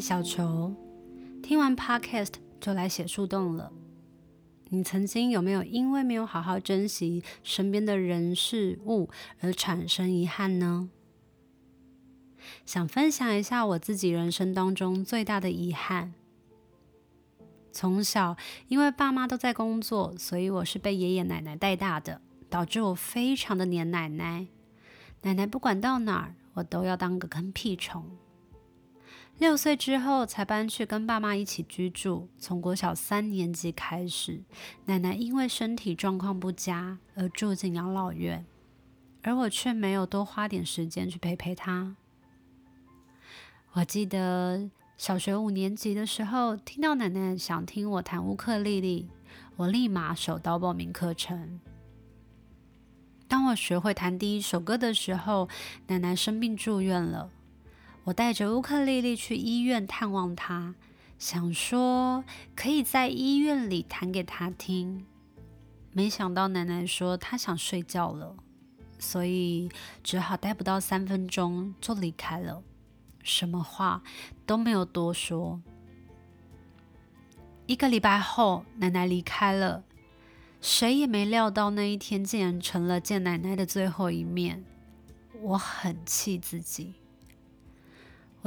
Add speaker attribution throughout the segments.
Speaker 1: 小球，听完 Podcast 就来写树洞了。你曾经有没有因为没有好好珍惜身边的人事物而产生遗憾呢？想分享一下我自己人生当中最大的遗憾。从小因为爸妈都在工作，所以我是被爷爷奶奶带大的，导致我非常的黏奶奶。奶奶不管到哪儿，我都要当个跟屁虫。六岁之后才搬去跟爸妈一起居住。从国小三年级开始，奶奶因为身体状况不佳而住进养老院，而我却没有多花点时间去陪陪她。我记得小学五年级的时候，听到奶奶想听我弹乌克丽丽，我立马手刀报名课程。当我学会弹第一首歌的时候，奶奶生病住院了。我带着乌克丽丽去医院探望她，想说可以在医院里弹给她听。没想到奶奶说她想睡觉了，所以只好待不到三分钟就离开了，什么话都没有多说。一个礼拜后，奶奶离开了，谁也没料到那一天竟然成了见奶奶的最后一面。我很气自己。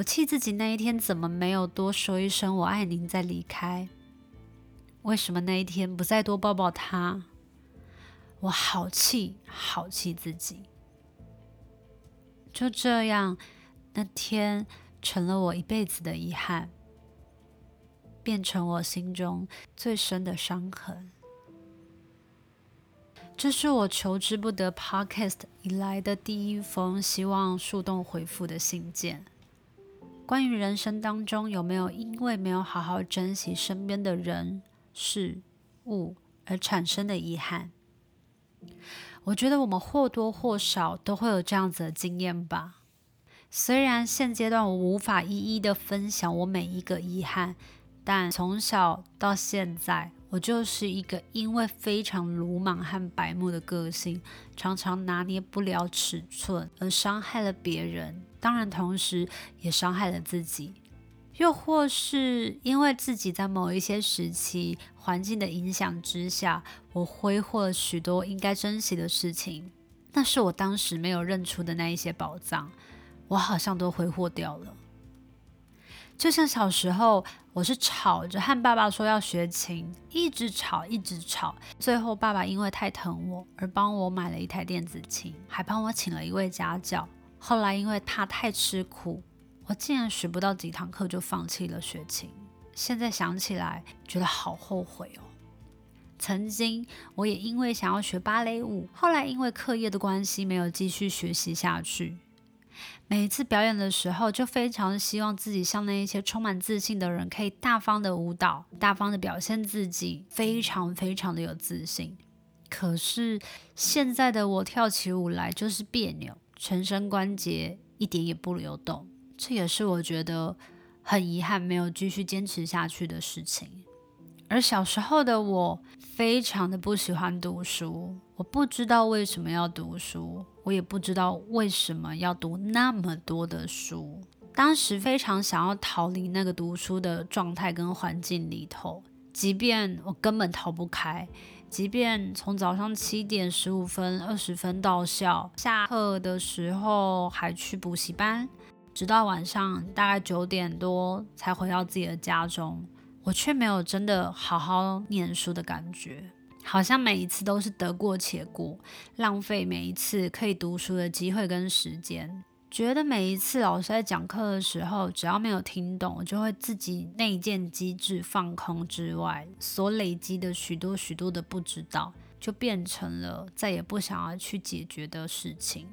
Speaker 1: 我气自己那一天怎么没有多说一声“我爱您”再离开？为什么那一天不再多抱抱他？我好气，好气自己。就这样，那天成了我一辈子的遗憾，变成我心中最深的伤痕。这是我求之不得 Podcast 以来的第一封希望树洞回复的信件。关于人生当中有没有因为没有好好珍惜身边的人事物而产生的遗憾？我觉得我们或多或少都会有这样子的经验吧。虽然现阶段我无法一一的分享我每一个遗憾，但从小到现在，我就是一个因为非常鲁莽和白目的个性，常常拿捏不了尺寸而伤害了别人。当然，同时也伤害了自己，又或是因为自己在某一些时期环境的影响之下，我挥霍了许多应该珍惜的事情，那是我当时没有认出的那一些宝藏，我好像都挥霍掉了。就像小时候，我是吵着和爸爸说要学琴，一直吵，一直吵，最后爸爸因为太疼我而帮我买了一台电子琴，还帮我请了一位家教。后来因为怕太吃苦，我竟然学不到几堂课就放弃了学琴。现在想起来，觉得好后悔哦。曾经我也因为想要学芭蕾舞，后来因为课业的关系没有继续学习下去。每一次表演的时候，就非常希望自己像那一些充满自信的人，可以大方的舞蹈，大方的表现自己，非常非常的有自信。可是现在的我跳起舞来就是别扭。全身关节一点也不流动，这也是我觉得很遗憾没有继续坚持下去的事情。而小时候的我非常的不喜欢读书，我不知道为什么要读书，我也不知道为什么要读那么多的书。当时非常想要逃离那个读书的状态跟环境里头，即便我根本逃不开。即便从早上七点十五分、二十分到校，下课的时候还去补习班，直到晚上大概九点多才回到自己的家中，我却没有真的好好念书的感觉，好像每一次都是得过且过，浪费每一次可以读书的机会跟时间。觉得每一次老师在讲课的时候，只要没有听懂，我就会自己内建机制放空之外，所累积的许多许多的不知道，就变成了再也不想要去解决的事情。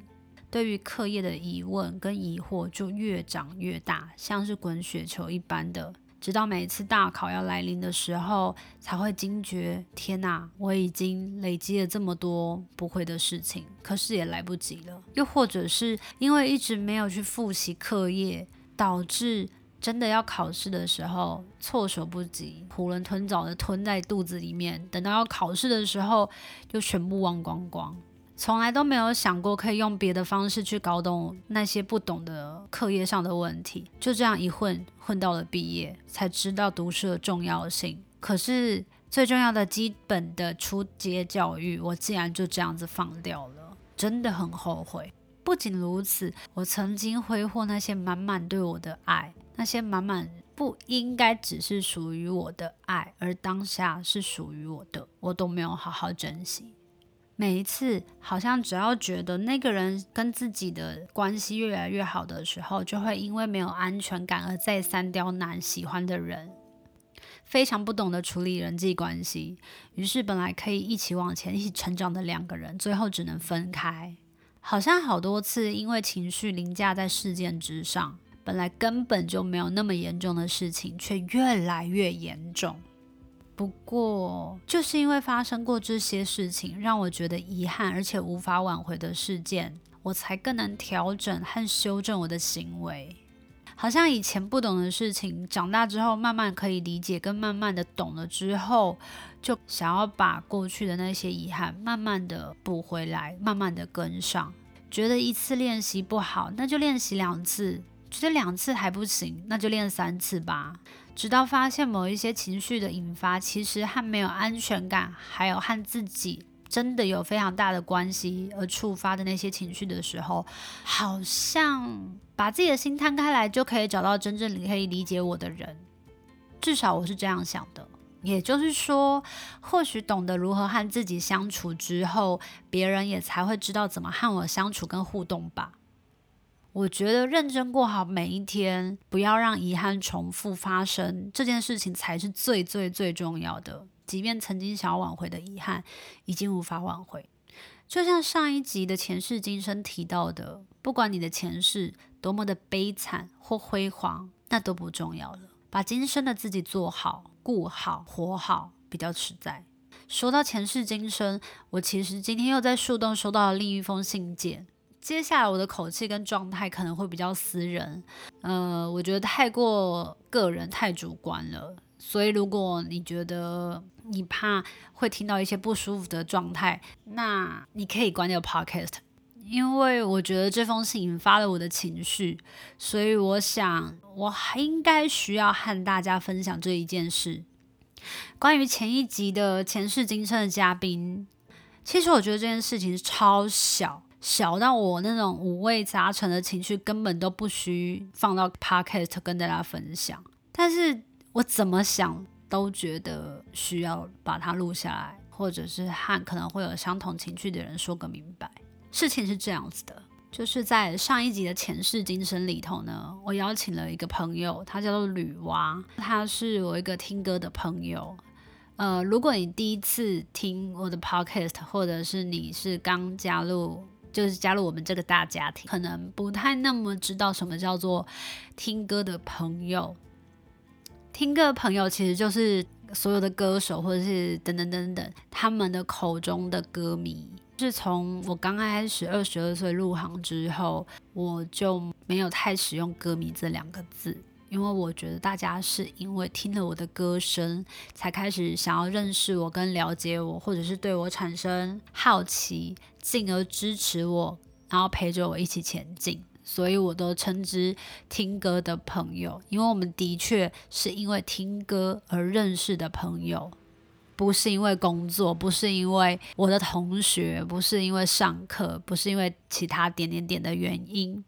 Speaker 1: 对于课业的疑问跟疑惑就越长越大，像是滚雪球一般的直到每一次大考要来临的时候，才会惊觉：天哪，我已经累积了这么多不会的事情，可是也来不及了。又或者是因为一直没有去复习课业，导致真的要考试的时候措手不及，囫囵吞枣的吞在肚子里面，等到要考试的时候就全部忘光光。从来都没有想过可以用别的方式去搞懂那些不懂的课业上的问题，就这样一混混到了毕业，才知道读书的重要性。可是最重要的基本的初阶教育，我竟然就这样子放掉了，真的很后悔。不仅如此，我曾经挥霍那些满满对我的爱，那些满满不应该只是属于我的爱，而当下是属于我的，我都没有好好珍惜。每一次，好像只要觉得那个人跟自己的关系越来越好的时候，就会因为没有安全感而再三刁难喜欢的人，非常不懂得处理人际关系。于是，本来可以一起往前、一起成长的两个人，最后只能分开。好像好多次因为情绪凌驾在事件之上，本来根本就没有那么严重的事情，却越来越严重。不过，就是因为发生过这些事情，让我觉得遗憾而且无法挽回的事件，我才更能调整和修正我的行为。好像以前不懂的事情，长大之后慢慢可以理解，跟慢慢的懂了之后，就想要把过去的那些遗憾慢慢的补回来，慢慢的跟上。觉得一次练习不好，那就练习两次；觉得两次还不行，那就练三次吧。直到发现某一些情绪的引发，其实和没有安全感，还有和自己真的有非常大的关系而触发的那些情绪的时候，好像把自己的心摊开来，就可以找到真正可以理解我的人。至少我是这样想的。也就是说，或许懂得如何和自己相处之后，别人也才会知道怎么和我相处跟互动吧。我觉得认真过好每一天，不要让遗憾重复发生，这件事情才是最最最重要的。即便曾经想要挽回的遗憾，已经无法挽回。就像上一集的前世今生提到的，不管你的前世多么的悲惨或辉煌，那都不重要了。把今生的自己做好、顾好、活好，比较实在。说到前世今生，我其实今天又在树洞收到了另一封信件。接下来我的口气跟状态可能会比较私人，呃，我觉得太过个人、太主观了。所以如果你觉得你怕会听到一些不舒服的状态，那你可以关掉 Podcast，因为我觉得这封信引发了我的情绪，所以我想我还应该需要和大家分享这一件事。关于前一集的前世今生的嘉宾，其实我觉得这件事情超小。小到我那种五味杂陈的情绪根本都不需放到 podcast 跟大家分享，但是我怎么想都觉得需要把它录下来，或者是和可能会有相同情绪的人说个明白。事情是这样子的，就是在上一集的前世今生里头呢，我邀请了一个朋友，他叫做吕蛙，他是我一个听歌的朋友。呃，如果你第一次听我的 podcast，或者是你是刚加入。就是加入我们这个大家庭，可能不太那么知道什么叫做听歌的朋友。听歌的朋友其实就是所有的歌手，或者是等等等等他们的口中的歌迷。是从我刚开始二十二岁入行之后，我就没有太使用“歌迷”这两个字。因为我觉得大家是因为听了我的歌声，才开始想要认识我跟了解我，或者是对我产生好奇，进而支持我，然后陪着我一起前进。所以我都称之听歌的朋友，因为我们的确是因为听歌而认识的朋友，不是因为工作，不是因为我的同学，不是因为上课，不是因为其他点点点的原因。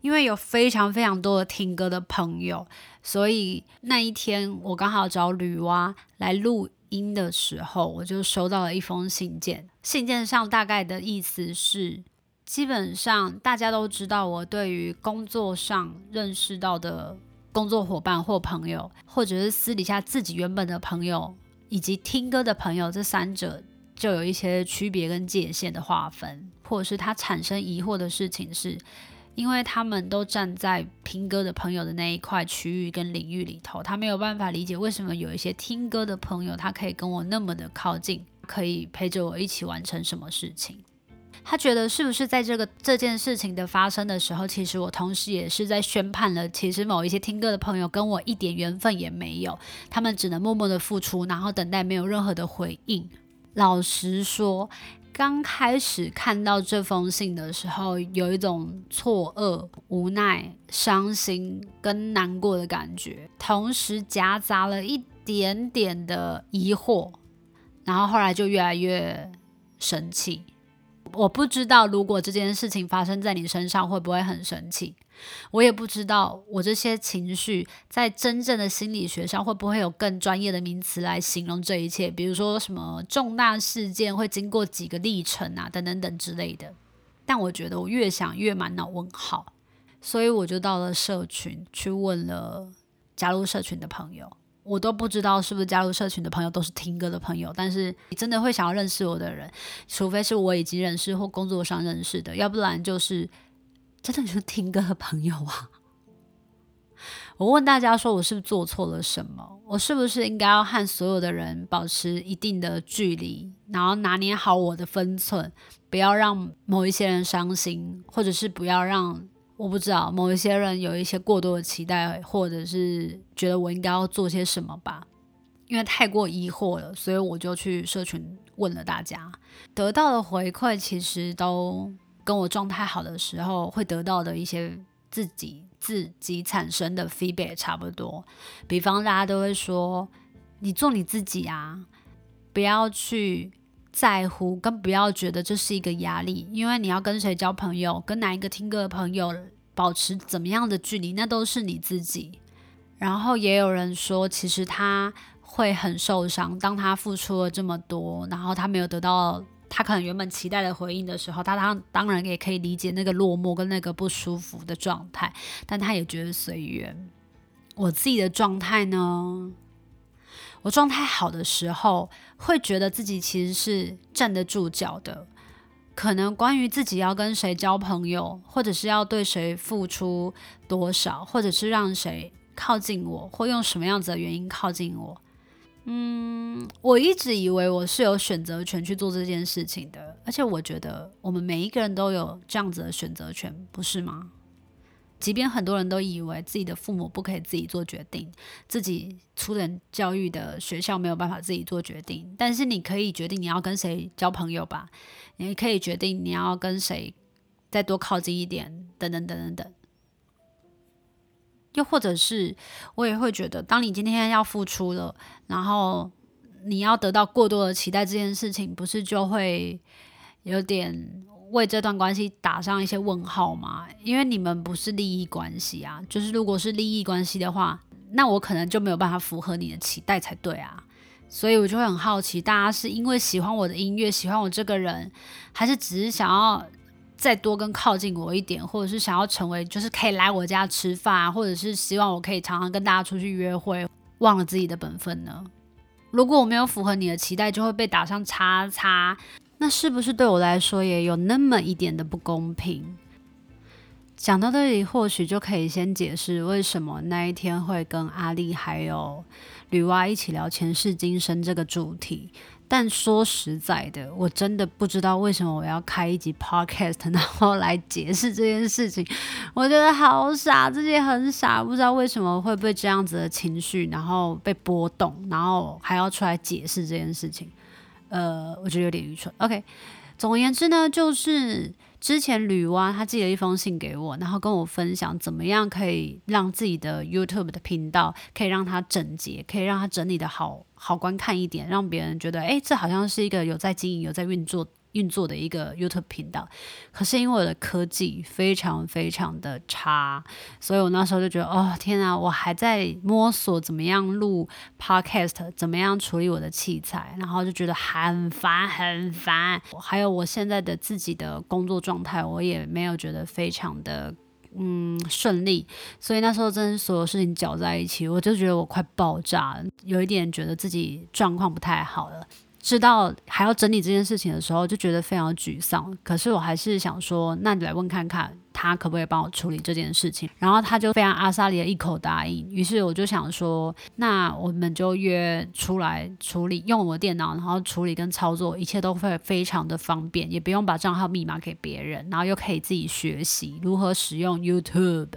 Speaker 1: 因为有非常非常多的听歌的朋友，所以那一天我刚好找女娲来录音的时候，我就收到了一封信件。信件上大概的意思是，基本上大家都知道我对于工作上认识到的工作伙伴或朋友，或者是私底下自己原本的朋友，以及听歌的朋友，这三者就有一些区别跟界限的划分，或者是他产生疑惑的事情是。因为他们都站在听歌的朋友的那一块区域跟领域里头，他没有办法理解为什么有一些听歌的朋友，他可以跟我那么的靠近，可以陪着我一起完成什么事情。他觉得是不是在这个这件事情的发生的时候，其实我同时也是在宣判了，其实某一些听歌的朋友跟我一点缘分也没有，他们只能默默的付出，然后等待没有任何的回应。老实说。刚开始看到这封信的时候，有一种错愕、无奈、伤心跟难过的感觉，同时夹杂了一点点的疑惑，然后后来就越来越生气。我不知道，如果这件事情发生在你身上，会不会很生气？我也不知道，我这些情绪在真正的心理学上会不会有更专业的名词来形容这一切？比如说什么重大事件会经过几个历程啊，等等等之类的。但我觉得我越想越满脑问号，所以我就到了社群去问了加入社群的朋友。我都不知道是不是加入社群的朋友都是听歌的朋友，但是你真的会想要认识我的人，除非是我已经认识或工作上认识的，要不然就是真的就是听歌的朋友啊。我问大家说，我是不是做错了什么？我是不是应该要和所有的人保持一定的距离，然后拿捏好我的分寸，不要让某一些人伤心，或者是不要让。我不知道某一些人有一些过多的期待，或者是觉得我应该要做些什么吧，因为太过疑惑了，所以我就去社群问了大家，得到的回馈其实都跟我状态好的时候会得到的一些自己自己产生的 feedback 差不多。比方大家都会说，你做你自己啊，不要去在乎，更不要觉得这是一个压力，因为你要跟谁交朋友，跟哪一个听歌的朋友保持怎么样的距离，那都是你自己。然后也有人说，其实他会很受伤，当他付出了这么多，然后他没有得到他可能原本期待的回应的时候，他当当然也可以理解那个落寞跟那个不舒服的状态，但他也觉得随缘。我自己的状态呢？我状态好的时候，会觉得自己其实是站得住脚的。可能关于自己要跟谁交朋友，或者是要对谁付出多少，或者是让谁靠近我，或用什么样子的原因靠近我，嗯，我一直以为我是有选择权去做这件事情的。而且我觉得我们每一个人都有这样子的选择权，不是吗？即便很多人都以为自己的父母不可以自己做决定，自己初等教育的学校没有办法自己做决定，但是你可以决定你要跟谁交朋友吧，你可以决定你要跟谁再多靠近一点，等等等等等。又或者是我也会觉得，当你今天要付出了，然后你要得到过多的期待，这件事情不是就会有点。为这段关系打上一些问号吗？因为你们不是利益关系啊。就是如果是利益关系的话，那我可能就没有办法符合你的期待才对啊。所以我就会很好奇，大家是因为喜欢我的音乐，喜欢我这个人，还是只是想要再多跟靠近我一点，或者是想要成为就是可以来我家吃饭，或者是希望我可以常常跟大家出去约会，忘了自己的本分呢？如果我没有符合你的期待，就会被打上叉叉。那是不是对我来说也有那么一点的不公平？讲到这里，或许就可以先解释为什么那一天会跟阿丽还有女娲一起聊前世今生这个主题。但说实在的，我真的不知道为什么我要开一集 podcast，然后来解释这件事情。我觉得好傻，自己很傻，不知道为什么会被这样子的情绪，然后被波动，然后还要出来解释这件事情。呃，我觉得有点愚蠢。OK，总而言之呢，就是之前女娲她寄了一封信给我，然后跟我分享怎么样可以让自己的 YouTube 的频道可以让它整洁，可以让它整理的好好观看一点，让别人觉得，诶，这好像是一个有在经营、有在运作。运作的一个 YouTube 频道，可是因为我的科技非常非常的差，所以我那时候就觉得，哦天啊，我还在摸索怎么样录 Podcast，怎么样处理我的器材，然后就觉得很烦很烦。还有我现在的自己的工作状态，我也没有觉得非常的嗯顺利，所以那时候真的所有事情搅在一起，我就觉得我快爆炸了，有一点觉得自己状况不太好了。知道还要整理这件事情的时候，就觉得非常沮丧。可是我还是想说，那你来问看看，他可不可以帮我处理这件事情？然后他就非常阿萨里的一口答应。于是我就想说，那我们就约出来处理，用我的电脑，然后处理跟操作，一切都会非常的方便，也不用把账号密码给别人，然后又可以自己学习如何使用 YouTube。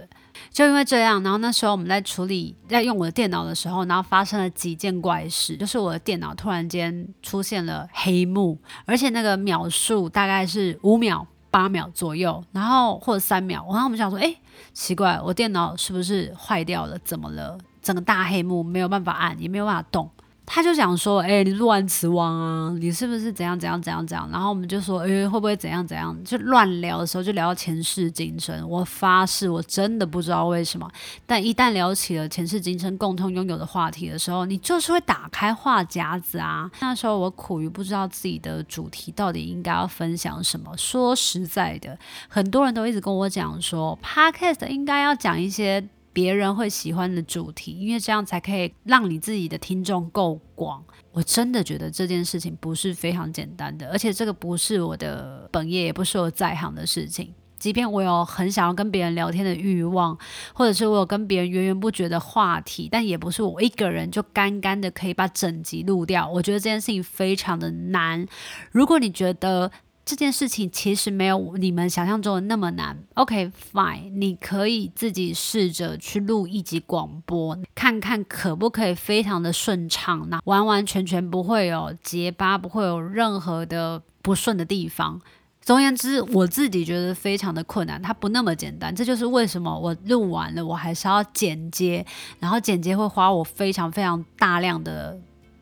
Speaker 1: 就因为这样，然后那时候我们在处理，在用我的电脑的时候，然后发生了几件怪事，就是我的电脑突然间出现了黑幕，而且那个秒数大概是五秒、八秒左右，然后或者三秒。然后我们想说，哎，奇怪，我电脑是不是坏掉了？怎么了？整个大黑幕，没有办法按，也没有办法动。他就讲说：“哎、你录完词王啊，你是不是怎样怎样怎样怎样？”然后我们就说：“哎、会不会怎样怎样？”就乱聊的时候就聊到前世今生。我发誓，我真的不知道为什么，但一旦聊起了前世今生共同拥有的话题的时候，你就是会打开话匣子啊。那时候我苦于不知道自己的主题到底应该要分享什么。说实在的，很多人都一直跟我讲说，Podcast 应该要讲一些。别人会喜欢的主题，因为这样才可以让你自己的听众够广。我真的觉得这件事情不是非常简单的，而且这个不是我的本业，也不是我在行的事情。即便我有很想要跟别人聊天的欲望，或者是我有跟别人源源不绝的话题，但也不是我一个人就干干的可以把整集录掉。我觉得这件事情非常的难。如果你觉得，这件事情其实没有你们想象中的那么难。OK，fine，你可以自己试着去录一集广播，看看可不可以非常的顺畅，那完完全全不会有结巴，不会有任何的不顺的地方。总而言之，我自己觉得非常的困难，它不那么简单。这就是为什么我录完了，我还是要剪接，然后剪接会花我非常非常大量的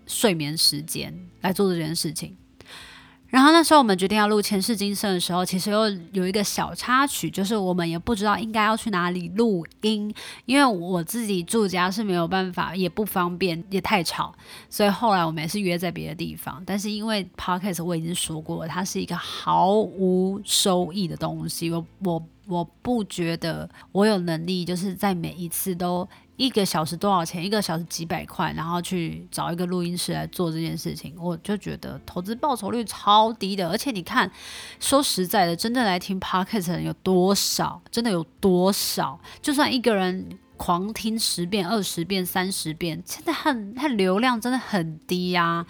Speaker 1: 睡眠时间来做这件事情。然后那时候我们决定要录前世今生的时候，其实又有一个小插曲，就是我们也不知道应该要去哪里录音，因为我自己住家是没有办法，也不方便，也太吵，所以后来我们也是约在别的地方。但是因为 Podcast 我已经说过，它是一个毫无收益的东西，我我我不觉得我有能力，就是在每一次都。一个小时多少钱？一个小时几百块，然后去找一个录音室来做这件事情，我就觉得投资报酬率超低的。而且你看，说实在的，真正来听 Podcast 的人有多少？真的有多少？就算一个人狂听十遍、二十遍、三十遍，现在很，它流量真的很低呀。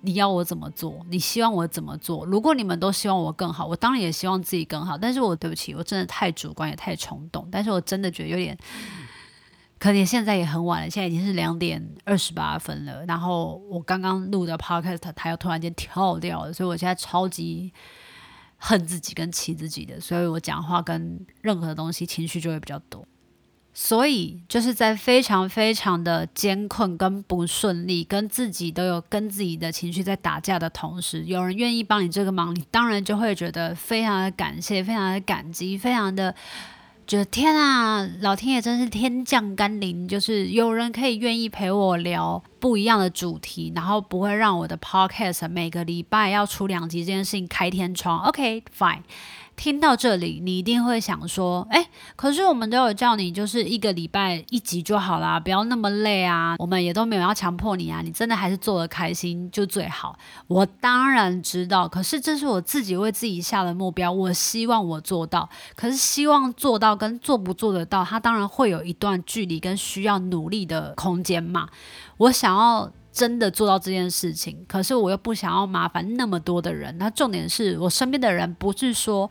Speaker 1: 你要我怎么做？你希望我怎么做？如果你们都希望我更好，我当然也希望自己更好。但是我对不起，我真的太主观也太冲动。但是我真的觉得有点。可能现在也很晚了，现在已经是两点二十八分了。然后我刚刚录的 podcast，它又突然间跳掉了，所以我现在超级恨自己跟气自己的，所以我讲话跟任何东西情绪就会比较多。所以就是在非常非常的艰困跟不顺利，跟自己都有跟自己的情绪在打架的同时，有人愿意帮你这个忙，你当然就会觉得非常的感谢，非常的感激，非常的。觉得天啊，老天爷真是天降甘霖，就是有人可以愿意陪我聊不一样的主题，然后不会让我的 podcast 每个礼拜要出两集这件事情开天窗。OK，fine。听到这里，你一定会想说：“哎，可是我们都有叫你，就是一个礼拜一集就好啦，不要那么累啊。我们也都没有要强迫你啊，你真的还是做得开心就最好。”我当然知道，可是这是我自己为自己下的目标，我希望我做到。可是希望做到跟做不做得到，它当然会有一段距离跟需要努力的空间嘛。我想要。真的做到这件事情，可是我又不想要麻烦那么多的人。那重点是我身边的人不是说。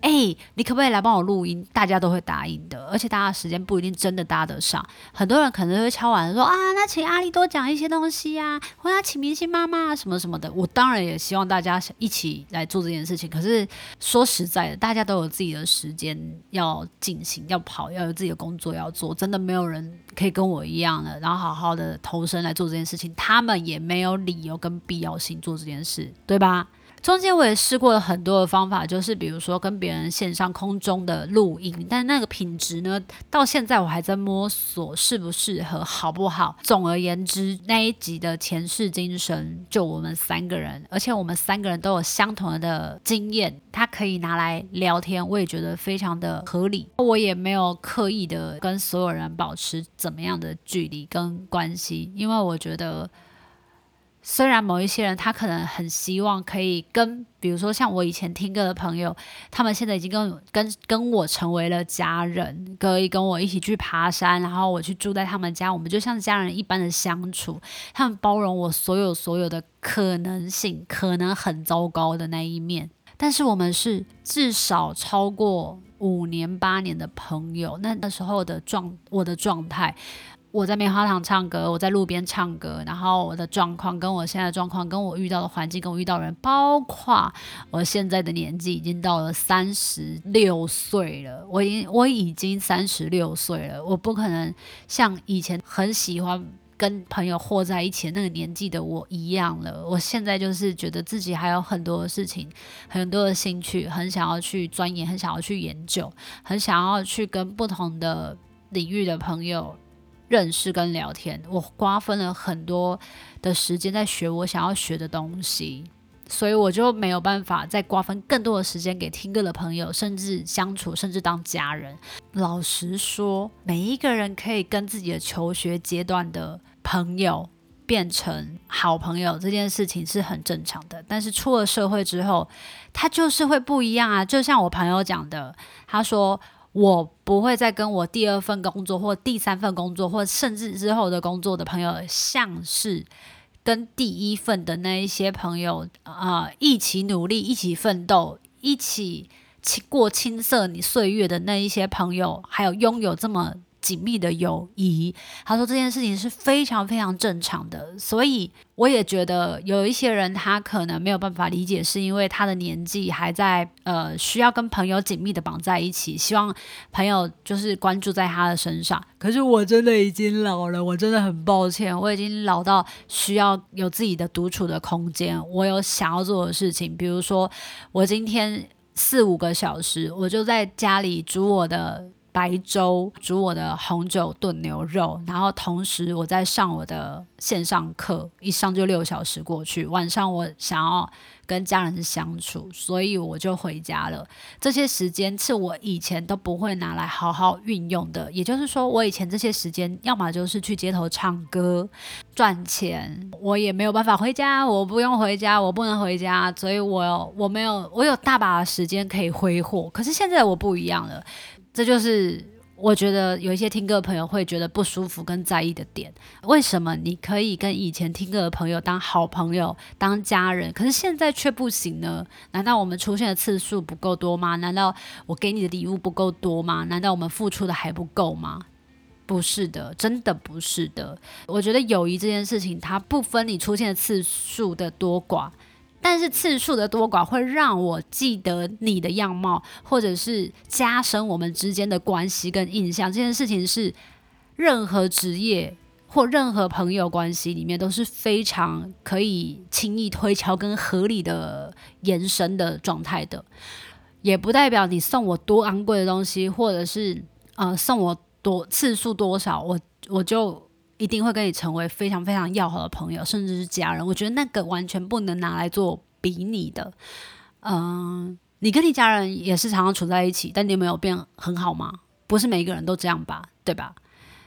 Speaker 1: 哎、你可不可以来帮我录音？大家都会答应的，而且大家时间不一定真的搭得上。很多人可能会敲碗说啊，那请阿丽多讲一些东西、啊，或者请明星妈妈什么什么的。我当然也希望大家一起来做这件事情。可是说实在的，大家都有自己的时间要进行、要跑，要有自己的工作要做。真的没有人可以跟我一样的，然后好好的投身来做这件事情。他们也没有理由跟必要性做这件事，对吧？中间我也试过了很多的方法，就是比如说跟别人线上空中的录音，但那个品质呢，到现在我还在摸索适不适合，好不好？总而言之，那一集的前世今生就我们三个人，而且我们三个人都有相同的经验，它可以拿来聊天，我也觉得非常的合理。我也没有刻意的跟所有人保持怎么样的距离跟关系，因为我觉得。虽然某一些人他可能很希望可以跟，比如说像我以前听歌的朋友，他们现在已经跟跟跟我成为了家人，可以跟我一起去爬山，然后我去住在他们家，我们就像家人一般的相处。他们包容我所有所有的可能性，可能很糟糕的那一面，但是我们是至少超过五年八年的朋友。那那时候的状我的状态。我在棉花糖唱歌，我在路边唱歌，然后我的状况跟我现在的状况，跟我遇到的环境，跟我遇到的人，包括我现在的年纪，已经到了三十六岁了。我已经我已经三十六岁了，我不可能像以前很喜欢跟朋友和在一起那个年纪的我一样了。我现在就是觉得自己还有很多的事情，很多的兴趣，很想要去钻研，很想要去研究，很想要去跟不同的领域的朋友。认识跟聊天，我瓜分了很多的时间在学我想要学的东西，所以我就没有办法再瓜分更多的时间给听歌的朋友，甚至相处，甚至当家人。老实说，每一个人可以跟自己的求学阶段的朋友变成好朋友，这件事情是很正常的。但是出了社会之后，他就是会不一样啊。就像我朋友讲的，他说。我不会再跟我第二份工作，或第三份工作，或甚至之后的工作的朋友，像是跟第一份的那一些朋友啊、一起努力，一起奋斗，一起过青涩你岁月的那一些朋友，还有拥有这么。紧密的友谊，他说这件事情是非常非常正常的，所以我也觉得有一些人他可能没有办法理解，是因为他的年纪还在，呃，需要跟朋友紧密的绑在一起，希望朋友就是关注在他的身上。可是我真的已经老了，我真的很抱歉，我已经老到需要有自己的独处的空间，我有想要做的事情，比如说我今天四五个小时，我就在家里煮我的。白粥，煮我的红酒炖牛肉，然后同时我在上我的线上课，一上就六小时过去。晚上我想要跟家人相处，所以我就回家了。这些时间是我以前都不会拿来好好运用的，也就是说，我以前这些时间要么就是去街头唱歌赚钱，我也没有办法回家，我不用回家，我不能回家，所以我我没有我有大把的时间可以挥霍。可是现在我不一样了。这就是我觉得有一些听歌的朋友会觉得不舒服跟在意的点。为什么你可以跟以前听歌的朋友当好朋友、当家人，可是现在却不行呢？难道我们出现的次数不够多吗？难道我给你的礼物不够多吗？难道我们付出的还不够吗？不是的，真的不是的。我觉得友谊这件事情，它不分你出现的次数的多寡。但是次数的多寡会让我记得你的样貌，或者是加深我们之间的关系跟印象。这件事情是任何职业或任何朋友关系里面都是非常可以轻易推敲跟合理的延伸的状态的。也不代表你送我多昂贵的东西，或者是呃送我多次数多少，我我就。一定会跟你成为非常非常要好的朋友，甚至是家人。我觉得那个完全不能拿来做比拟的。嗯，你跟你家人也是常常处在一起，但你有没有变很好吗？不是每一个人都这样吧，对吧？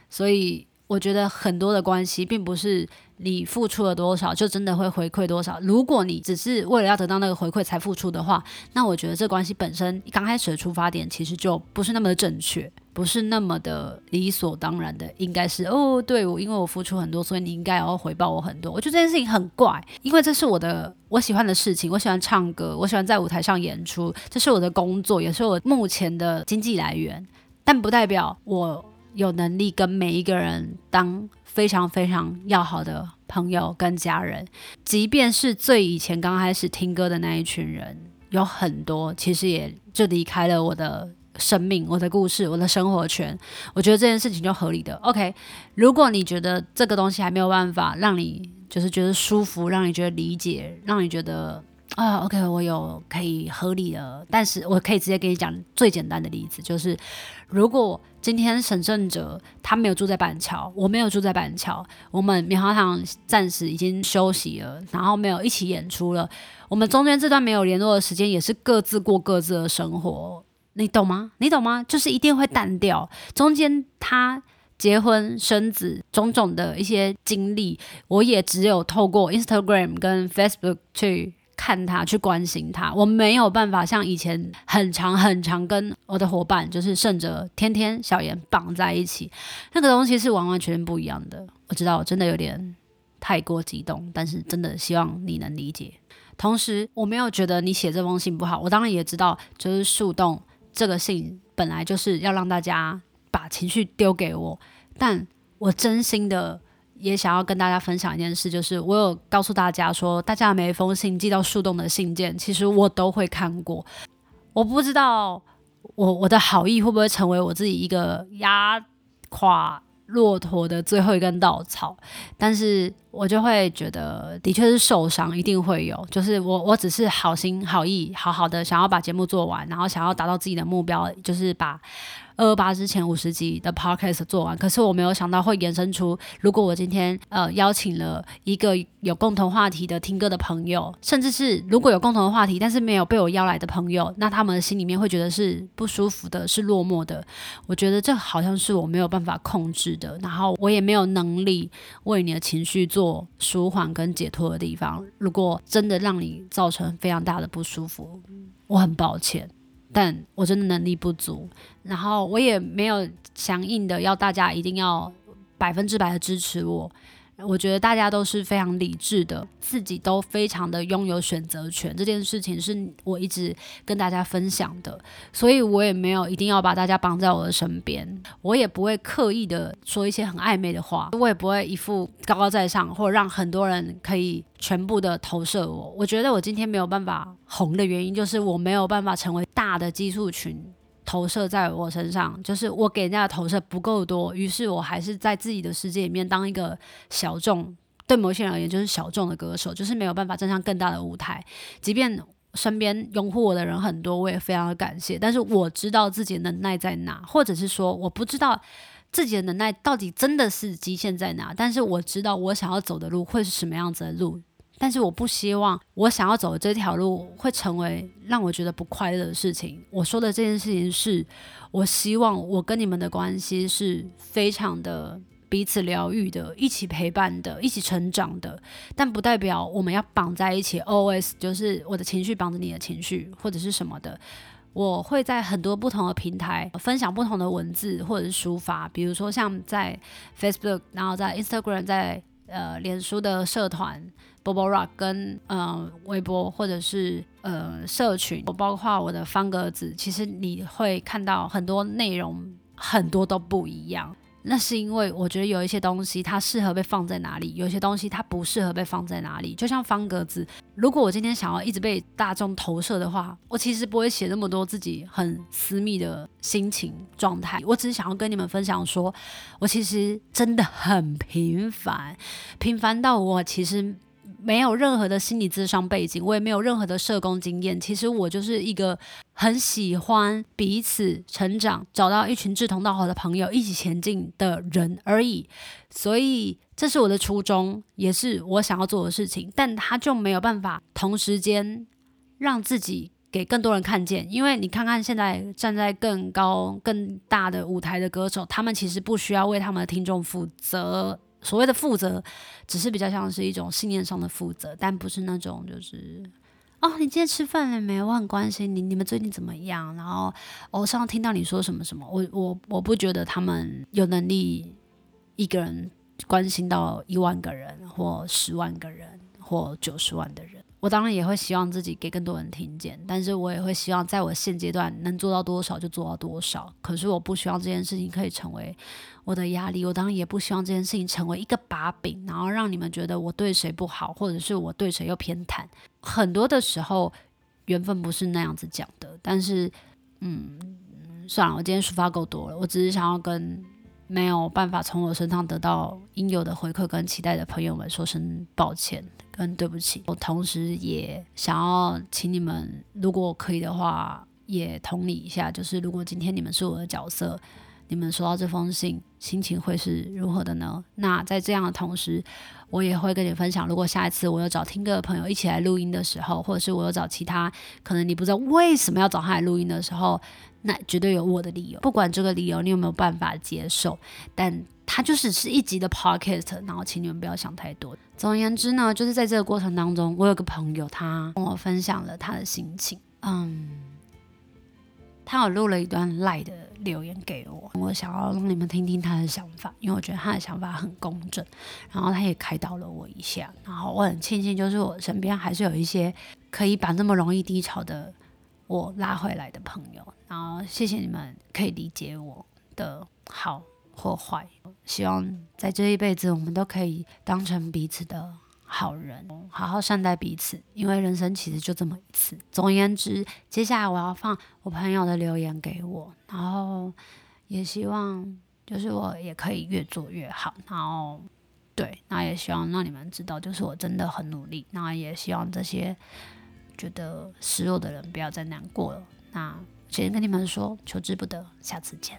Speaker 1: 所以我觉得很多的关系并不是。你付出了多少，就真的会回馈多少。如果你只是为了要得到那个回馈才付出的话，那我觉得这关系本身刚开始的出发点其实就不是那么的正确，不是那么的理所当然的。应该是哦，对，我因为我付出很多，所以你应该要回报我很多。我觉得这件事情很怪，因为这是我的我喜欢的事情，我喜欢唱歌，我喜欢在舞台上演出，这是我的工作，也是我目前的经济来源。但不代表我有能力跟每一个人当。非常非常要好的朋友跟家人，即便是最以前刚开始听歌的那一群人，有很多其实也就离开了我的生命、我的故事、我的生活圈。我觉得这件事情就合理的。OK，如果你觉得这个东西还没有办法让你就是觉得舒服，让你觉得理解，让你觉得啊，OK，我有可以合理的，但是我可以直接跟你讲最简单的例子，就是如果。今天沈圣哲他没有住在板桥，我没有住在板桥，我们棉花糖暂时已经休息了，然后没有一起演出了。我们中间这段没有联络的时间，也是各自过各自的生活，你懂吗？你懂吗？就是一定会淡掉。中间他结婚生子种种的一些经历，我也只有透过 Instagram 跟 Facebook 去看他，去关心他。我没有办法像以前很长很长跟我的伙伴，就是胜者、天天、小严绑在一起，那个东西是完完全全不一样的。我知道我真的有点太过激动，但是真的希望你能理解。同时，我没有觉得你写这封信不好。我当然也知道，就是树洞这个信本来就是要让大家把情绪丢给我，但我真心的也想要跟大家分享一件事，就是我有告诉大家说，大家每一封信寄到树洞的信件，其实我都会看过。我不知道我我的好意会不会成为我自己一个压垮骆驼的最后一根稻草，但是我就会觉得，的确是受伤，一定会有。就是我，我只是好心好意，好好的想要把节目做完，然后想要达到自己的目标，就是把。二八之前五十集的 podcast 做完，可是我没有想到会延伸出，如果我今天呃邀请了一个有共同话题的听歌的朋友，甚至是如果有共同的话题，但是没有被我邀来的朋友，那他们心里面会觉得是不舒服的，是落寞的。我觉得这好像是我没有办法控制的，然后我也没有能力为你的情绪做舒缓跟解脱的地方。如果真的让你造成非常大的不舒服，我很抱歉。但我真的能力不足，然后我也没有强硬的要大家一定要百分之百的支持我。我觉得大家都是非常理智的，自己都非常的拥有选择权。这件事情是我一直跟大家分享的，所以我也没有一定要把大家绑在我的身边，我也不会刻意的说一些很暧昧的话，我也不会一副高高在上，或者让很多人可以全部的投射我。我觉得我今天没有办法红的原因，就是我没有办法成为大的基数群。投射在我身上，就是我给人家的投射不够多，于是我还是在自己的世界里面当一个小众，对某些人而言就是小众的歌手，就是没有办法站上更大的舞台。即便身边拥护我的人很多，我也非常的感谢。但是我知道自己能耐在哪，或者是说我不知道自己的能耐到底真的是极限在哪，但是我知道我想要走的路会是什么样子的路。但是我不希望我想要走的这条路会成为让我觉得不快乐的事情。我说的这件事情是，我希望我跟你们的关系是非常的彼此疗愈的，一起陪伴的，一起成长的。但不代表我们要绑在一起，always 就是我的情绪绑着你的情绪或者是什么的。我会在很多不同的平台分享不同的文字或者是书法，比如说像在 Facebook，然后在 Instagram，在呃脸书的社团。Bobo Rock 跟呃微博或者是呃社群，我包括我的方格子，其实你会看到很多内容，很多都不一样。那是因为我觉得有一些东西它适合被放在哪里，有些东西它不适合被放在哪里。就像方格子，如果我今天想要一直被大众投射的话，我其实不会写那么多自己很私密的心情状态。我只想要跟你们分享，说我其实真的很平凡，平凡到我其实。没有任何的心理智商背景，我也没有任何的社工经验。其实我就是一个很喜欢彼此成长，找到一群志同道合的朋友一起前进的人而已。所以这是我的初衷，也是我想要做的事情。但他就没有办法同时间让自己给更多人看见，因为你看看现在站在更高、更大的舞台的歌手，他们其实不需要为他们的听众负责。所谓的负责，只是比较像是一种信念上的负责，但不是那种就是哦，你今天吃饭了没？我很关心你，你们最近怎么样？然后我上听到你说什么什么，我我我不觉得他们有能力一个人关心到一万个人，或十万个人，或九十万的人。我当然也会希望自己给更多人听见，但是我也会希望在我现阶段能做到多少就做到多少。可是我不希望这件事情可以成为我的压力，我当然也不希望这件事情成为一个把柄，然后让你们觉得我对谁不好，或者是我对谁又偏袒。很多的时候，缘分不是那样子讲的。但是，嗯，算了，我今天抒发够多了，我只是想要跟没有办法从我身上得到应有的回馈跟期待的朋友们说声抱歉。跟，对不起，我同时也想要请你们，如果可以的话，也同理一下，就是如果今天你们是我的角色，你们收到这封信，心情会是如何的呢？那在这样的同时，我也会跟你分享，如果下一次我有找听歌的朋友一起来录音的时候，或者是我有找其他可能你不知道为什么要找他来录音的时候，那绝对有我的理由，不管这个理由你有没有办法接受，但它就是是一集的 podcast，然后请你们不要想太多。总而言之呢，就是在这个过程当中，我有个朋友，他跟我分享了他的心情，嗯，他有录了一段赖的留言给我，我想要让你们听听他的想法，因为我觉得他的想法很公正，然后他也开导了我一下，然后我很庆幸，就是我身边还是有一些可以把那么容易低潮的我拉回来的朋友。然后谢谢你们可以理解我的好或坏，希望在这一辈子我们都可以当成彼此的好人，好好善待彼此，因为人生其实就这么一次。总而言之，接下来我要放我朋友的留言给我，然后也希望就是我也可以越做越好，然后对，那也希望让你们知道，就是我真的很努力，那也希望这些觉得失落的人不要再难过了。那。先跟你们说，求之不得，下次见。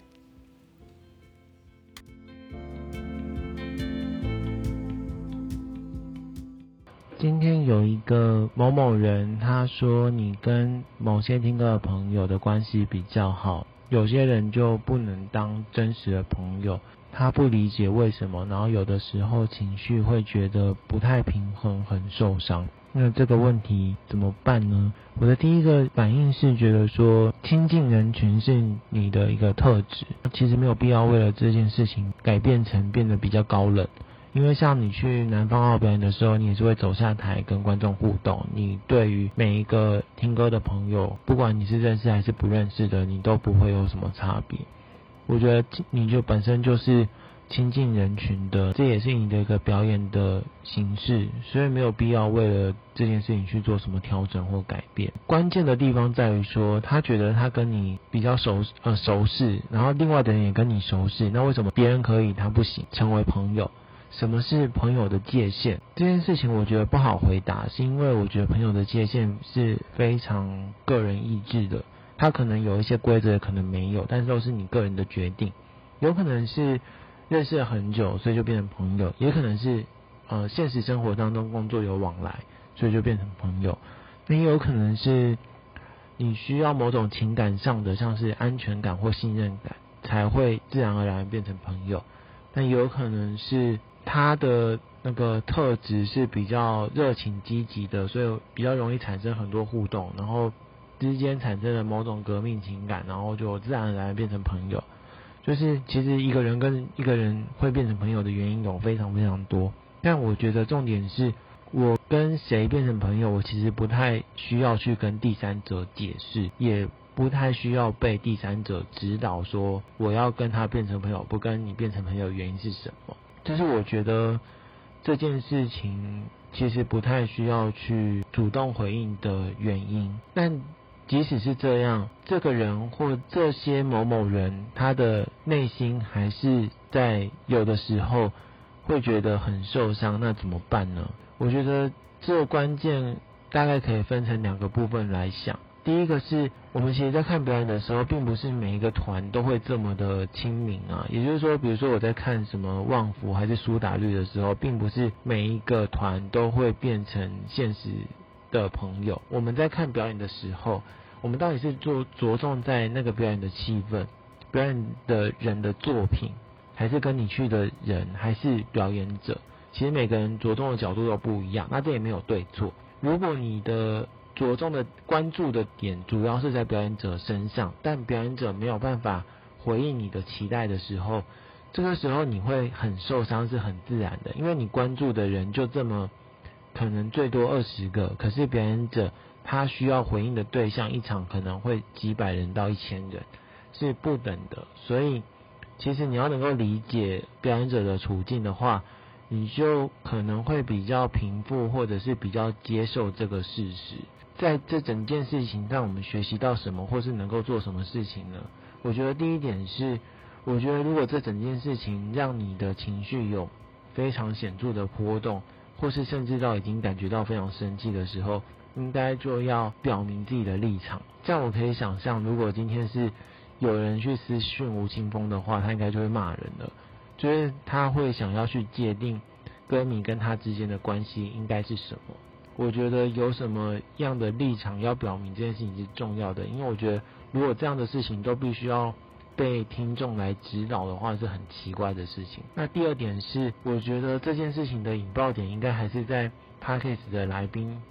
Speaker 2: 今天有一个某某人，他说你跟某些听歌的朋友的关系比较好，有些人就不能当真实的朋友。他不理解为什么，然后有的时候情绪会觉得不太平衡，很受伤。那这个问题怎么办呢？我的第一个反应是觉得说，亲近人群是你的一个特质，其实没有必要为了这件事情改变成变得比较高冷。因为像你去南方澳表演的时候，你也是会走下台跟观众互动。你对于每一个听歌的朋友，不管你是认识还是不认识的，你都不会有什么差别。我觉得你就本身就是。亲近人群的，这也是你的一个表演的形式，所以没有必要为了这件事情去做什么调整或改变。关键的地方在于说，他觉得他跟你比较熟，呃，熟识，然后另外的人也跟你熟识，那为什么别人可以，他不行？成为朋友，什么是朋友的界限？这件事情我觉得不好回答，是因为我觉得朋友的界限是非常个人意志的，他可能有一些规则，可能没有，但是都是你个人的决定，有可能是。认识了很久，所以就变成朋友，也可能是呃现实生活当中工作有往来，所以就变成朋友。那也有可能是你需要某种情感上的，像是安全感或信任感，才会自然而然变成朋友。但也有可能是他的那个特质是比较热情积极的，所以比较容易产生很多互动，然后之间产生了某种革命情感，然后就自然而然变成朋友。就是其实一个人跟一个人会变成朋友的原因有非常非常多，但我觉得重点是我跟谁变成朋友，我其实不太需要去跟第三者解释，也不太需要被第三者指导说我要跟他变成朋友，不跟你变成朋友原因是什么。就是我觉得这件事情其实不太需要去主动回应的原因，但。即使是这样，这个人或这些某某人，他的内心还是在有的时候会觉得很受伤，那怎么办呢？我觉得这个关键大概可以分成两个部分来想。第一个是我们其实在看表演的时候，并不是每一个团都会这么的亲民啊。也就是说，比如说我在看什么旺福还是苏打绿的时候，并不是每一个团都会变成现实的朋友。我们在看表演的时候。我们到底是做着重在那个表演的气氛，表演的人的作品，还是跟你去的人，还是表演者？其实每个人着重的角度都不一样，那这也没有对错。如果你的着重的关注的点主要是在表演者身上，但表演者没有办法回应你的期待的时候，这个时候你会很受伤，是很自然的，因为你关注的人就这么可能最多二十个，可是表演者。他需要回应的对象，一场可能会几百人到一千人，是不等的。所以，其实你要能够理解表演者的处境的话，你就可能会比较平复，或者是比较接受这个事实。在这整件事情上我们学习到什么，或是能够做什么事情呢？我觉得第一点是，我觉得如果这整件事情让你的情绪有非常显著的波动，或是甚至到已经感觉到非常生气的时候。应该就要表明自己的立场，这样我可以想象，如果今天是有人去私讯吴青峰的话，他应该就会骂人了，就是他会想要去界定歌迷跟他之间的关系应该是什么。我觉得有什么样的立场要表明这件事情是重要的，因为我觉得如果这样的事情都必须要被听众来指导的话，是很奇怪的事情。那第二点是，我觉得这件事情的引爆点应该还是在 Podcast 的来宾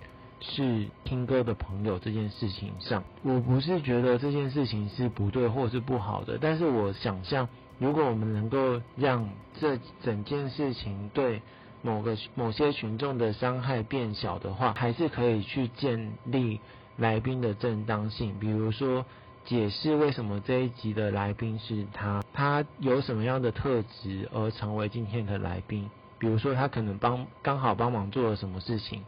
Speaker 2: 是听歌的朋友这件事情上。我不是觉得这件事情是不对或是不好的，但是我想象，如果我们能够让这整件事情对某个某些群众的伤害变小的话，还是可以去建立来宾的正当性，比如说。解释为什么这一集的来宾是他，他有什么样的特质而成为今天的来宾？比如说他可能帮刚好帮忙做了什么事情，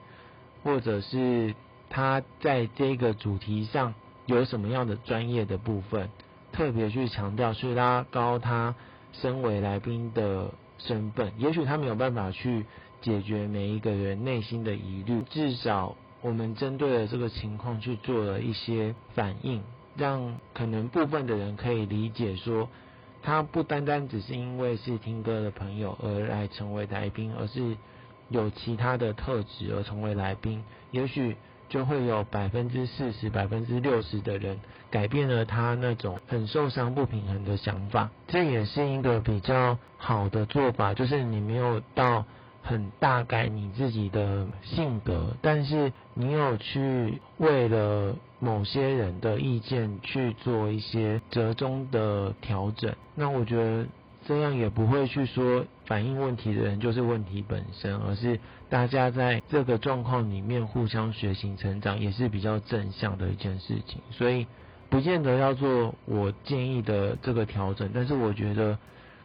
Speaker 2: 或者是他在这个主题上有什么样的专业的部分，特别去强调去拉高他身为来宾的身份。也许他没有办法去解决每一个人内心的疑虑，至少我们针对了这个情况去做了一些反应。让可能部分的人可以理解说，他不单单只是因为是听歌的朋友而来成为来宾，而是有其他的特质而成为来宾。也许就会有百分之四十、百分之六十的人改变了他那种很受伤、不平衡的想法。这也是一个比较好的做法，就是你没有到很大改你自己的性格，但是你有去为了。某些人的意见去做一些折中的调整，那我觉得这样也不会去说反映问题的人就是问题本身，而是大家在这个状况里面互相学习成长，也是比较正向的一件事情。所以不见得要做我建议的这个调整，但是我觉得。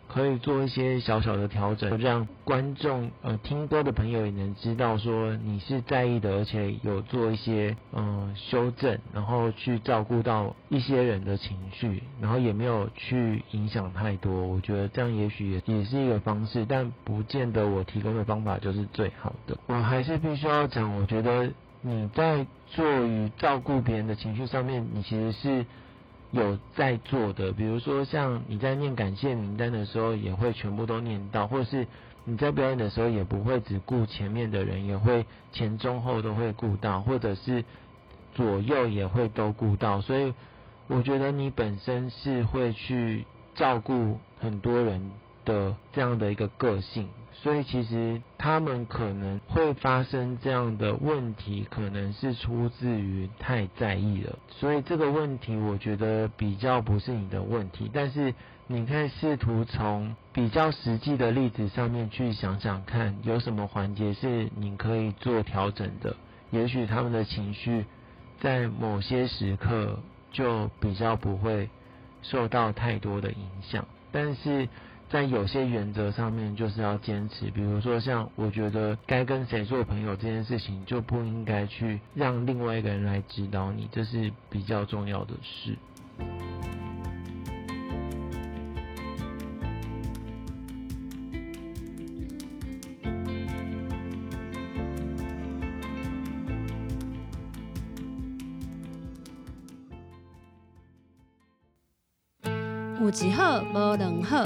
Speaker 2: 可以做一些小小的调整，让观众呃听歌的朋友也能知道说你是在意的，而且有做一些嗯、呃、修正，然后去照顾到一些人的情绪，然后也没有去影响太多。我觉得这样也许也也是一个方式，但不见得我提供的方法就是最好的。我还是必须要讲，我觉得你在做与照顾别人的情绪上面，你其实是。有在做的，比如说像你在念感谢名单的时候，也会全部都念到，或者是你在表演的时候，也不会只顾前面的人，也会前中后都会顾到，或者是左右也会都顾到。所以我觉得你本身是会去照顾很多人的这样的一个个性。所以其实他们可能会发生这样的问题，可能是出自于太在意了。所以这个问题，我觉得比较不是你的问题。但是你可以试图从比较实际的例子上面去想想看，有什么环节是你可以做调整的。也许他们的情绪在某些时刻就比较不会受到太多的影响，但是。在有些原则上面，就是要坚持。比如说，像我觉得该跟谁做朋友这件事情，就不应该去让另外一个人来指导你，这是比较重要的事。
Speaker 1: 有一好无两好，